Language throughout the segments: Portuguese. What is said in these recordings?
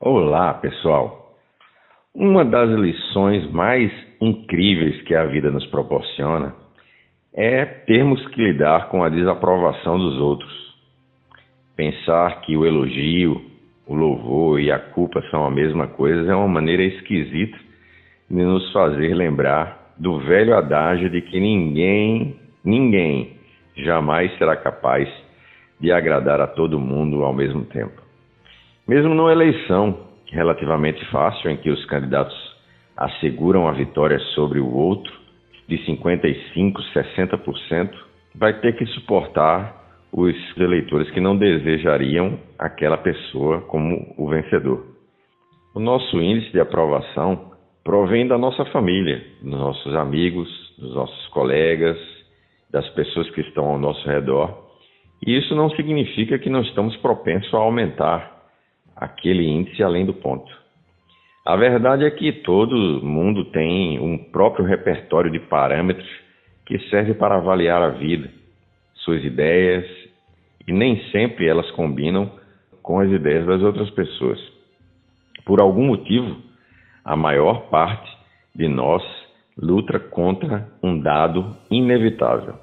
Olá, pessoal. Uma das lições mais incríveis que a vida nos proporciona é termos que lidar com a desaprovação dos outros. Pensar que o elogio, o louvor e a culpa são a mesma coisa é uma maneira esquisita de nos fazer lembrar do velho adágio de que ninguém, ninguém jamais será capaz de agradar a todo mundo ao mesmo tempo. Mesmo numa eleição relativamente fácil, em que os candidatos asseguram a vitória sobre o outro, de 55%, 60%, vai ter que suportar os eleitores que não desejariam aquela pessoa como o vencedor. O nosso índice de aprovação provém da nossa família, dos nossos amigos, dos nossos colegas, das pessoas que estão ao nosso redor. E isso não significa que não estamos propensos a aumentar aquele índice além do ponto. A verdade é que todo mundo tem um próprio repertório de parâmetros que serve para avaliar a vida, suas ideias, e nem sempre elas combinam com as ideias das outras pessoas. Por algum motivo, a maior parte de nós luta contra um dado inevitável.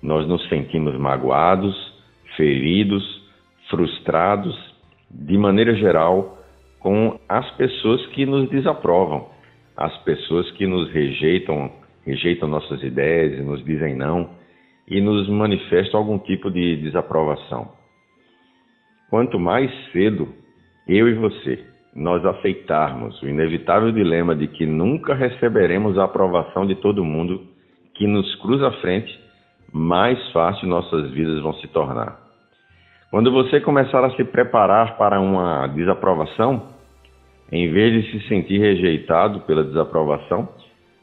Nós nos sentimos magoados, feridos, frustrados de maneira geral, com as pessoas que nos desaprovam, as pessoas que nos rejeitam, rejeitam nossas ideias, nos dizem não e nos manifestam algum tipo de desaprovação. Quanto mais cedo eu e você nós aceitarmos o inevitável dilema de que nunca receberemos a aprovação de todo mundo que nos cruza à frente, mais fácil nossas vidas vão se tornar. Quando você começar a se preparar para uma desaprovação, em vez de se sentir rejeitado pela desaprovação,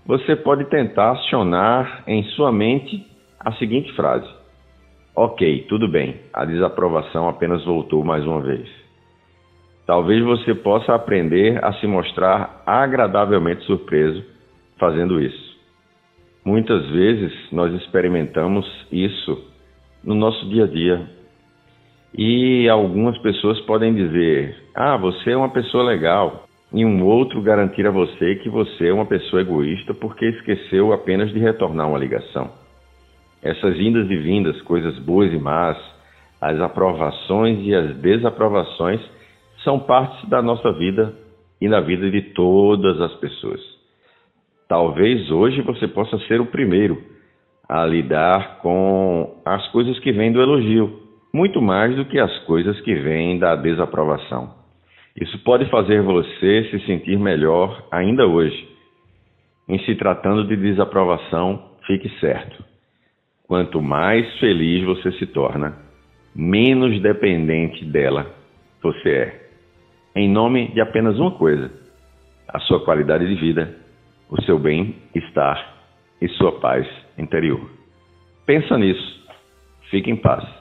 você pode tentar acionar em sua mente a seguinte frase: Ok, tudo bem, a desaprovação apenas voltou mais uma vez. Talvez você possa aprender a se mostrar agradavelmente surpreso fazendo isso. Muitas vezes nós experimentamos isso no nosso dia a dia, e algumas pessoas podem dizer: ah, você é uma pessoa legal. E um outro garantir a você que você é uma pessoa egoísta porque esqueceu apenas de retornar uma ligação. Essas indas e vindas, coisas boas e más, as aprovações e as desaprovações são partes da nossa vida e da vida de todas as pessoas. Talvez hoje você possa ser o primeiro a lidar com as coisas que vêm do elogio, muito mais do que as coisas que vêm da desaprovação. Isso pode fazer você se sentir melhor ainda hoje. Em se tratando de desaprovação, fique certo. Quanto mais feliz você se torna, menos dependente dela você é. Em nome de apenas uma coisa: a sua qualidade de vida, o seu bem-estar e sua paz interior. Pensa nisso. Fique em paz.